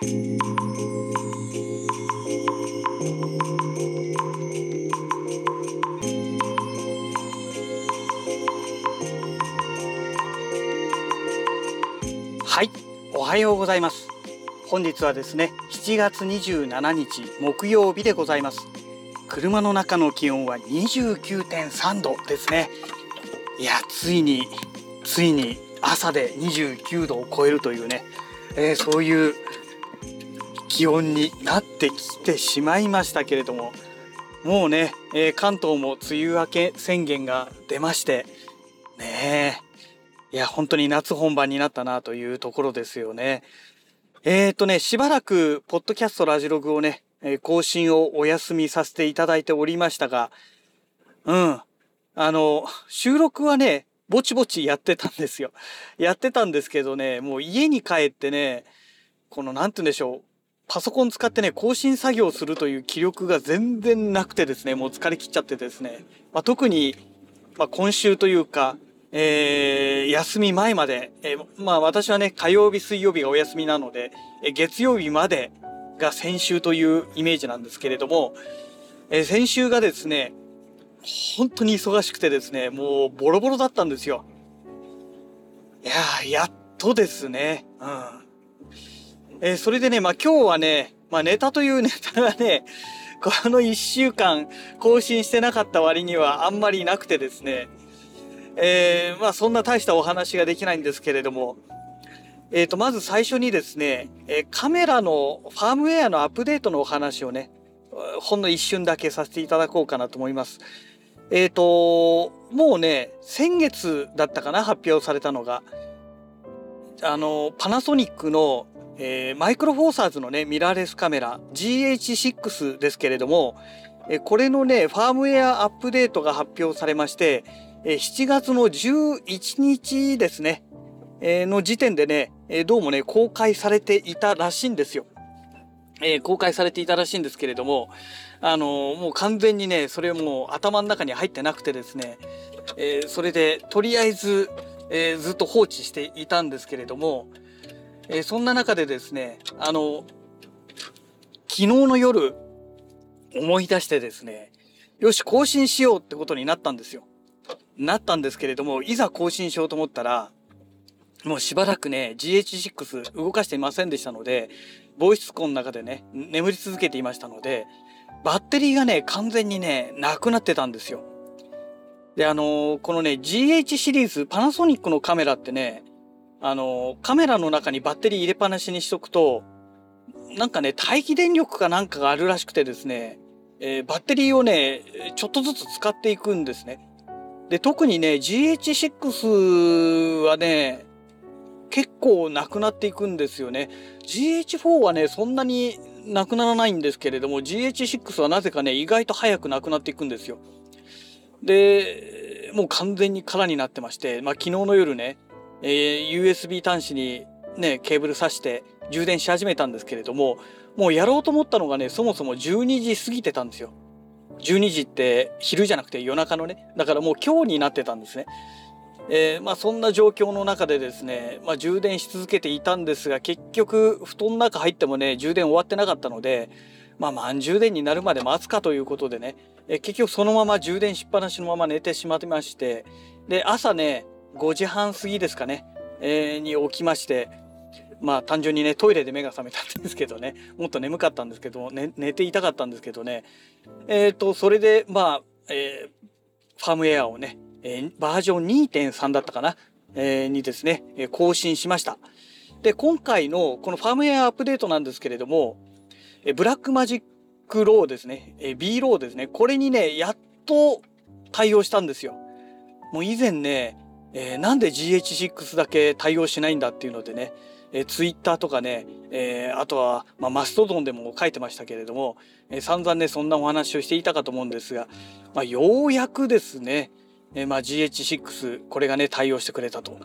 はいおはようございます。本日はですね7月27日木曜日でございます。車の中の気温は29.3度ですね。いやついについに朝で29度を超えるというね、えー、そういう気温になってきてしまいましたけれどももうね、えー、関東も梅雨明け宣言が出ましてねえいや本当に夏本番になったなというところですよね。えっ、ー、とねしばらくポッドキャストラジログをね更新をお休みさせていただいておりましたがうんあの収録はねぼちぼちやってたんですよ。やってたんですけどねもう家に帰ってねこの何て言うんでしょうパソコン使ってね、更新作業するという気力が全然なくてですね、もう疲れ切っちゃってですね、まあ、特に、まあ、今週というか、えー、休み前まで、えー、まあ私はね、火曜日、水曜日がお休みなので、えー、月曜日までが先週というイメージなんですけれども、えー、先週がですね、本当に忙しくてですね、もうボロボロだったんですよ。いやー、やっとですね。うん。えー、それでね、まあ今日はね、まあネタというネタがね、この一週間更新してなかった割にはあんまりなくてですね、えー、まあそんな大したお話ができないんですけれども、えっ、ー、と、まず最初にですね、えカメラのファームウェアのアップデートのお話をね、ほんの一瞬だけさせていただこうかなと思います。えっ、と、もうね、先月だったかな、発表されたのが、あの、パナソニックのえー、マイクロフォーサーズのね、ミラーレスカメラ GH6 ですけれども、えー、これのね、ファームウェアアップデートが発表されまして、えー、7月の11日ですね、えー、の時点でね、えー、どうもね、公開されていたらしいんですよ。えー、公開されていたらしいんですけれども、あのー、もう完全にね、それもう頭の中に入ってなくてですね、えー、それでとりあえず、えー、ずっと放置していたんですけれども、えー、そんな中でですね、あの、昨日の夜、思い出してですね、よし、更新しようってことになったんですよ。なったんですけれども、いざ更新しようと思ったら、もうしばらくね、GH6 動かしていませんでしたので、防湿庫の中でね、眠り続けていましたので、バッテリーがね、完全にね、なくなってたんですよ。で、あの、このね、GH シリーズ、パナソニックのカメラってね、あの、カメラの中にバッテリー入れっぱなしにしとくと、なんかね、待機電力かなんかがあるらしくてですね、えー、バッテリーをね、ちょっとずつ使っていくんですね。で、特にね、GH6 はね、結構なくなっていくんですよね。GH4 はね、そんなになくならないんですけれども、GH6 はなぜかね、意外と早くなくなっていくんですよ。で、もう完全に空になってまして、まあ昨日の夜ね、えー、USB 端子にね、ケーブル挿して充電し始めたんですけれども、もうやろうと思ったのがね、そもそも12時過ぎてたんですよ。12時って昼じゃなくて夜中のね、だからもう今日になってたんですね。えー、まあそんな状況の中でですね、まあ充電し続けていたんですが、結局布団の中入ってもね、充電終わってなかったので、まあ満充電になるまで待つかということでね、え、結局そのまま充電しっぱなしのまま寝てしまってまして、で、朝ね、5時半過ぎですかね、えー、に起きまして、まあ単純にね、トイレで目が覚めたんですけどね、もっと眠かったんですけど、ね、寝ていたかったんですけどね、えっ、ー、と、それで、まあ、えー、ファームウェアをね、え、バージョン2.3だったかな、えー、にですね、更新しました。で、今回のこのファームウェアアップデートなんですけれども、 Blackmagic RAWですね、え BRAWですね、これにね、やっと対応したんですよ。もう以前ね、えー、なんで GH6 だけ対応しないんだっていうのでね、えー、ツイッターとかね、えー、あとは、まあ、マストドンでも書いてましたけれども、えー、散々ね、そんなお話をしていたかと思うんですが、まあ、ようやくですね、えー、まあ、GH6、これがね、対応してくれたと。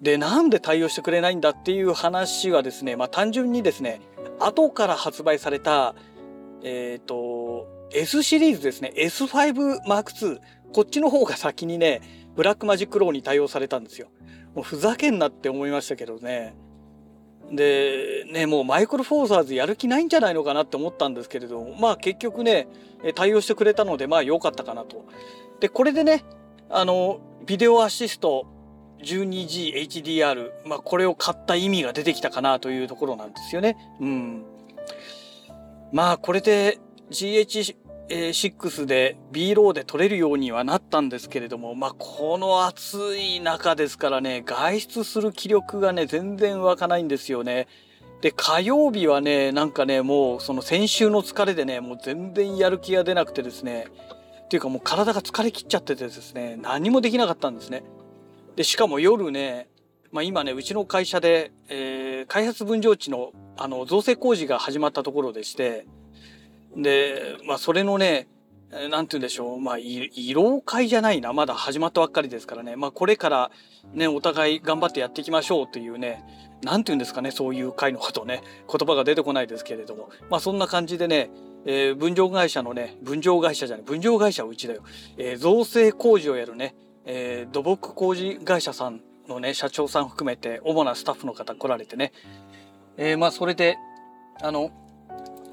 で、なんで対応してくれないんだっていう話はですね、まあ、単純にですね、後から発売された、えっ、ー、と、S シリーズですね、S5M2、こっちの方が先にね、ブラックマジックローに対応されたんですよ。もうふざけんなって思いましたけどね。でねもうマイクロフォーサーズやる気ないんじゃないのかなって思ったんですけれどもまあ結局ね対応してくれたのでまあ良かったかなと。でこれでねあのビデオアシスト 12GHDR、まあ、これを買った意味が出てきたかなというところなんですよね。うん。まあこれで GH6 で B ローで撮れるようにはなったんですけれども、まあこの暑い中ですからね、外出する気力がね、全然湧かないんですよね。で、火曜日はね、なんかね、もうその先週の疲れでね、もう全然やる気が出なくてですね、っていうかもう体が疲れきっちゃっててですね、何もできなかったんですね。で、しかも夜ね、まあ、今ね、うちの会社で、えー、開発分譲地の、あの、造成工事が始まったところでして、で、まあ、それのね、なんて言うんでしょう。まあ、慰労会じゃないな。まだ始まったばっかりですからね。まあ、これからね、お互い頑張ってやっていきましょうというね、なんて言うんですかね、そういう会のことね、言葉が出てこないですけれども。まあ、そんな感じでね、えー、分譲会社のね、分譲会社じゃない、分譲会社はうちだよ。えー、造成工事をやるね、えー、土木工事会社さんのね社長さん含めて主なスタッフの方来られてね、えー、まあそれであの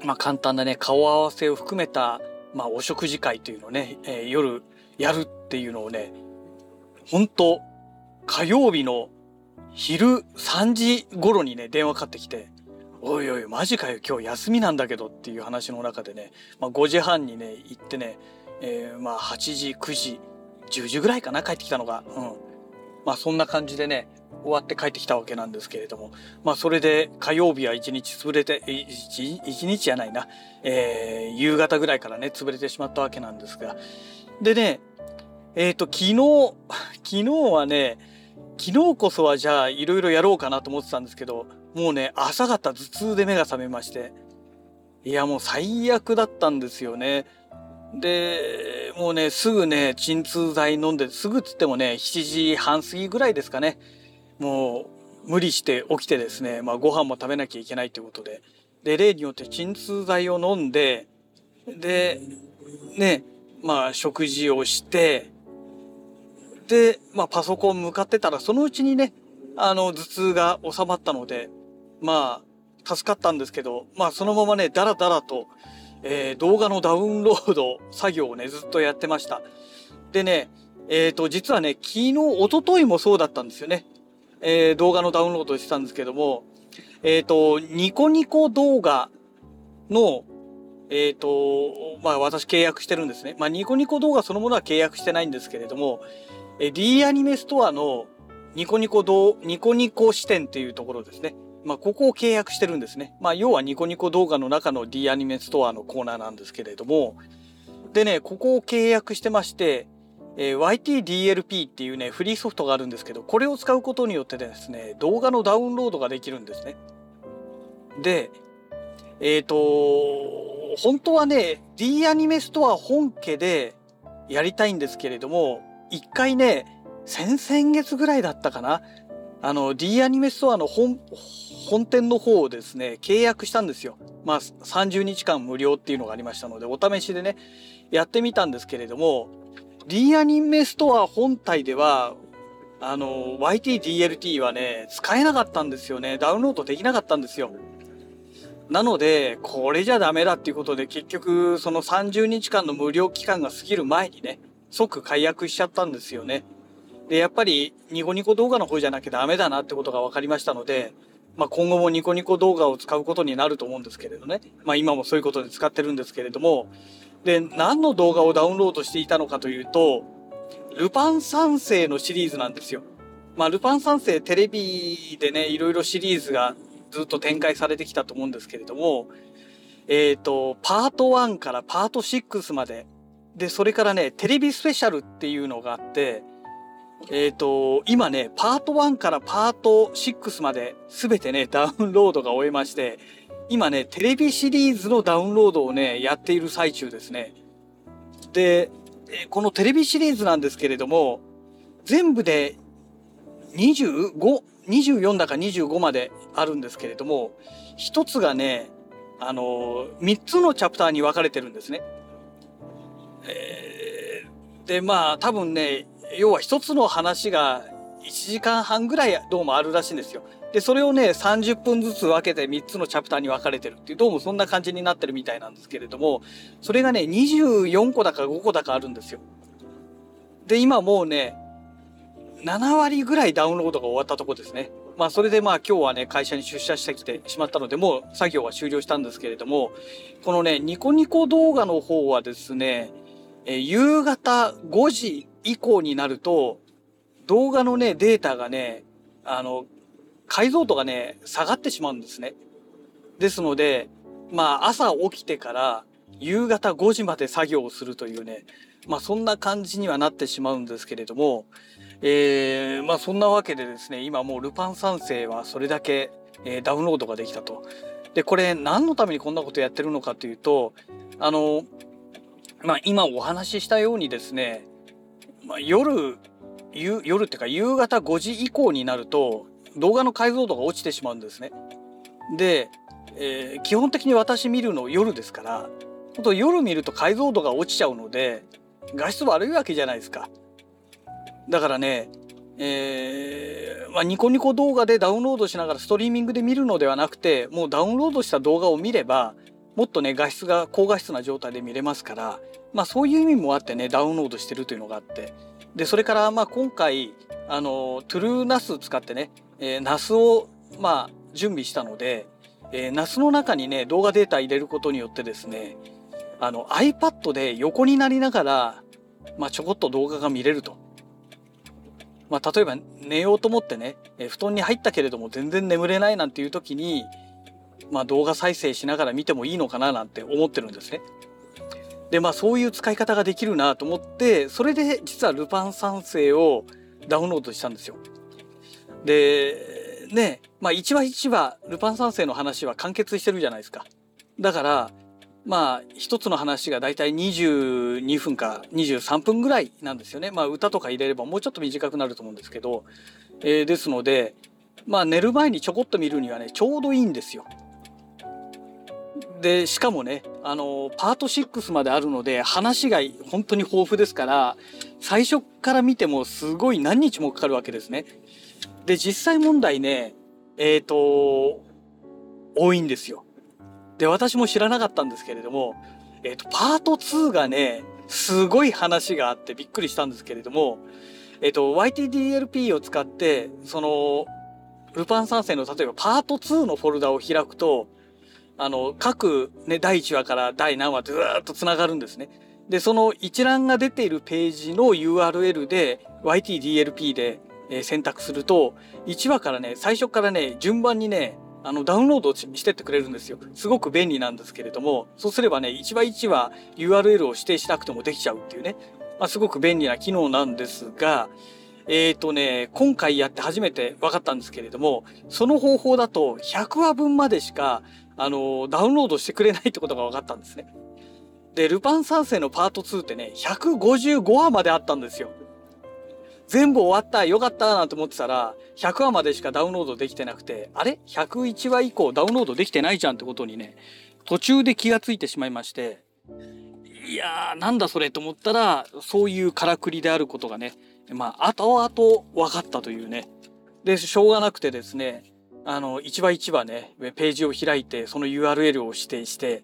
まあ簡単なね顔合わせを含めた、まあ、お食事会というのをね、えー、夜やるっていうのをね本当火曜日の昼3時頃にね電話かかってきて「おいおいマジかよ今日休みなんだけど」っていう話の中でね、まあ、5時半にね行ってね、えー、まあ8時9時10時ぐらいかな帰ってきたのが。うん。まあそんな感じでね、終わって帰ってきたわけなんですけれども、まあそれで火曜日は一日潰れて、一日じゃないな、えー、夕方ぐらいからね、潰れてしまったわけなんですが。でね、えっ、ー、と、昨日、昨日はね、昨日こそはじゃあいろいろやろうかなと思ってたんですけど、もうね、朝方頭痛で目が覚めまして、いやもう最悪だったんですよね。で、もうね、すぐね、鎮痛剤飲んで、すぐっつってもね、7時半過ぎぐらいですかね。もう、無理して起きてですね、まあご飯も食べなきゃいけないということで。で、例によって鎮痛剤を飲んで、で、ね、まあ食事をして、で、まあパソコン向かってたら、そのうちにね、あの、頭痛が収まったので、まあ、助かったんですけど、まあそのままね、だらだらと、えー、動画のダウンロード作業をね、ずっとやってました。でね、えっ、ー、と、実はね、昨日、一昨日もそうだったんですよね。えー、動画のダウンロードしてたんですけども、えっ、と、ニコニコ動画の、えっ、と、まあ私契約してるんですね。まあニコニコ動画そのものは契約してないんですけれども、え D アニメストアのニコニコ動、ニコニコ視点っていうところですね。まあ、ここを契約してるんですね。まあ、要はニコニコ動画の中の D アニメストアのコーナーなんですけれども、でね、ここを契約してまして、えー、YTDLP っていうね、フリーソフトがあるんですけど、これを使うことによってですね、動画のダウンロードができるんですね。で、えっ、ー、と、本当はね、D アニメストア本家でやりたいんですけれども、一回ね、先々月ぐらいだったかな。あの、D アニメストアの本、本店の方をですね、契約したんですよ。まあ、30日間無料っていうのがありましたので、お試しでね、やってみたんですけれども、D アニメストア本体では、あの、YTDLT はね、使えなかったんですよね。ダウンロードできなかったんですよ。なので、これじゃダメだっていうことで、結局、その30日間の無料期間が過ぎる前にね、即解約しちゃったんですよね。で、やっぱり、ニコニコ動画の方じゃなきゃダメだなってことが分かりましたので、まあ、今後もニコニコ動画を使うことになると思うんですけれどね。まあ、今もそういうことで使ってるんですけれども、で、何の動画をダウンロードしていたのかというと、ルパン三世のシリーズなんですよ。まあ、ルパン三世テレビでね、いろいろシリーズがずっと展開されてきたと思うんですけれども、えっ、ー、と、パート1からパート6まで、で、それからね、テレビスペシャルっていうのがあって、えっ、ー、と、今ね、パート1からパート6まで全てね、ダウンロードが終えまして、今ね、テレビシリーズのダウンロードをね、やっている最中ですね。で、このテレビシリーズなんですけれども、全部で25、24だか25まであるんですけれども、一つがね、あの、3つのチャプターに分かれてるんですね。えー、で、まあ、多分ね、要は一つの話が1時間半ぐらいどうもあるらしいんですよ。で、それをね、30分ずつ分けて3つのチャプターに分かれてるっていう、どうもそんな感じになってるみたいなんですけれども、それがね、24個だか5個だかあるんですよ。で、今もうね、7割ぐらいダウンロードが終わったとこですね。まあそれでまあ今日はね会社に出社してきてしまったのでもう作業は終了したんですけれどもこのねニコニコ動画の方はですね、え夕方5時以降になると動画のねデータがねあの解像度がね下がってしまうんですね。ですのでまあ朝起きてから夕方5時まで作業をするというねまあそんな感じにはなってしまうんですけれどもえー、まあそんなわけでですね今もうルパン三世はそれだけ、えー、ダウンロードができたと。でこれ何のためにこんなことやってるのかというとあのまあ今お話ししたようにですね、まあ、夜夜っていうか夕方5時以降になると動画の解像度が落ちてしまうんですね。で、えー、基本的に私見るの夜ですから本当夜見ると解像度が落ちちゃうので画質悪いわけじゃないですか。だからね、えー、まあ、ニコニコ動画でダウンロードしながらストリーミングで見るのではなくて、もうダウンロードした動画を見れば、もっとね、画質が高画質な状態で見れますから、まあそういう意味もあってね、ダウンロードしてるというのがあって。で、それからまあ今回、あの、トゥルーナス使ってね、えー、ナスをまあ準備したので、えー、ナスの中にね、動画データ入れることによってですね、あの iPad で横になりながら、まあちょこっと動画が見れると。まあ、例えば寝ようと思ってね、え布団に入ったけれども全然眠れないなんていう時に、まあ、動画再生しながら見てもいいのかななんて思ってるんですね。でまあそういう使い方ができるなと思ってそれで実は「ルパン三世」をダウンロードしたんですよ。でねまあ一話一話ルパン三世の話は完結してるじゃないですか。だからまあ一つの話がだいたい22分か23分ぐらいなんですよね。まあ歌とか入れればもうちょっと短くなると思うんですけど、えー、ですのでまあ寝る前にちょこっと見るにはねちょうどいいんですよ。でしかもねあのパート6まであるので話が本当に豊富ですから最初から見てもすごい何日もかかるわけですね。で実際問題ねえっ、ー、と多いんですよ。で、私も知らなかったんですけれども、えっ、ー、と、パート2がね、すごい話があってびっくりしたんですけれども、えっ、ー、と、YTDLP を使って、その、ルパン三世の例えばパート2のフォルダを開くと、あの、各ね、第1話から第何話ずっと繋がるんですね。で、その一覧が出ているページの URL で YTDLP で、え選択すると、1話からね、最初からね、順番にね、あのダウンロードしてってくれるんですよ。すごく便利なんですけれども、そうすればね、1話1話 URL を指定しなくてもできちゃうっていうね、まあ、すごく便利な機能なんですが、えっ、ー、とね、今回やって初めて分かったんですけれども、その方法だと100話分までしか、あの、ダウンロードしてくれないってことが分かったんですね。で、ルパン三世のパート2ってね、155話まであったんですよ。全部終わった、よかったなんて思ってたら、100話までしかダウンロードできてなくて、あれ ?101 話以降ダウンロードできてないじゃんってことにね、途中で気がついてしまいまして、いやー、なんだそれと思ったら、そういうからくりであることがね、まあ、後々分かったというね。で、しょうがなくてですね、あの、一話一話ね、ページを開いて、その URL を指定して、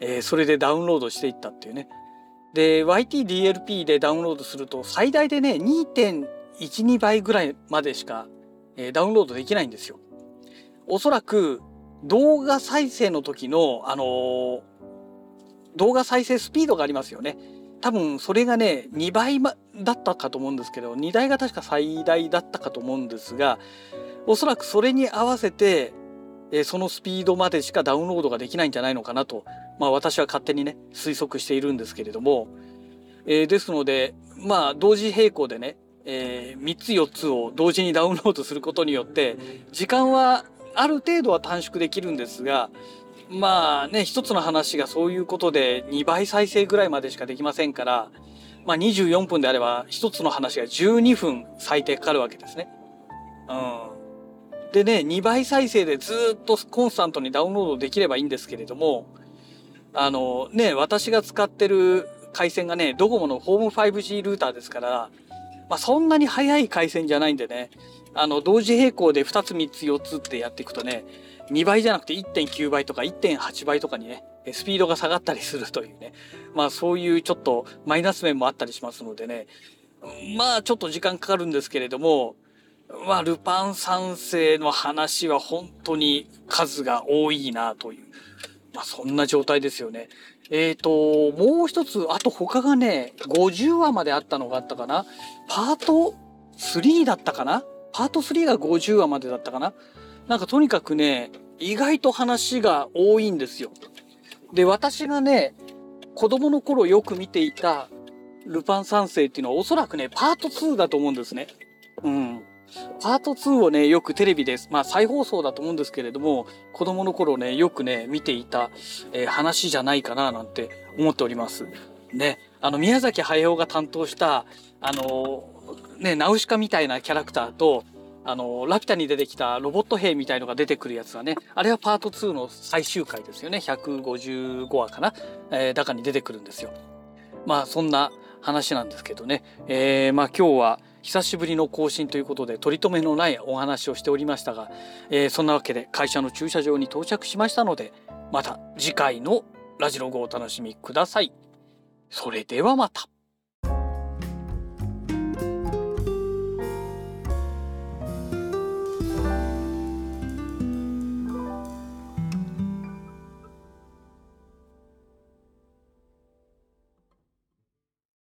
えー、それでダウンロードしていったっていうね。で YTDLP でダウンロードすると最大でね2.12倍ぐらいまでしか、えー、ダウンロードできないんですよ。おそらく動画再生の時のあのー、動画再生スピードがありますよね。多分それがね2倍だったかと思うんですけど2台が確か最大だったかと思うんですがおそらくそれに合わせて、え、そのスピードまでしかダウンロードができないんじゃないのかなとまあ私は勝手にね、推測しているんですけれども、えー、ですので、まあ同時並行でね、えー、3つ4つを同時にダウンロードすることによって、時間はある程度は短縮できるんですが、まあね、一つの話がそういうことで2倍再生ぐらいまでしかできませんから、まあ24分であれば一つの話が12分最低かかるわけですね。うん。でね、2倍再生でずっとコンスタントにダウンロードできればいいんですけれども、あのね、私が使ってる回線がね、ドコモのホーム 5G ルーターですから、まあ、そんなに速い回線じゃないんでね、あの、同時並行で2つ3つ4つってやっていくとね、2倍じゃなくて1.9倍とか1.8倍とかにね、スピードが下がったりするというね、まあそういうちょっとマイナス面もあったりしますのでね、まあちょっと時間かかるんですけれども、まあルパン三世の話は本当に数が多いなという、まあそんな状態ですよね。えっ、ー、と、もう一つ、あと他がね、50話まであったのがあったかな。パート3だったかなパート3が50話までだったかななんかとにかくね、意外と話が多いんですよ。で、私がね、子供の頃よく見ていたルパン三世っていうのはおそらくね、パート2だと思うんですね。うん。パート2をね、よくテレビです。まあ再放送だと思うんですけれども、子供の頃ね、よくね、見ていた、えー、話じゃないかななんて思っております。ね。あの、宮崎駿が担当した、あのー、ね、ナウシカみたいなキャラクターと、あの、ラピュタに出てきたロボット兵みたいのが出てくるやつはね、あれはパート2の最終回ですよね。155話かな。えー、中に出てくるんですよ。まあ、そんな話なんですけどね。えー、まあ今日は久しぶりの更新ということで取り留めのないお話をしておりましたが、えー、そんなわけで会社の駐車場に到着しましたので、また次回のラジログをお楽しみください。それではまた。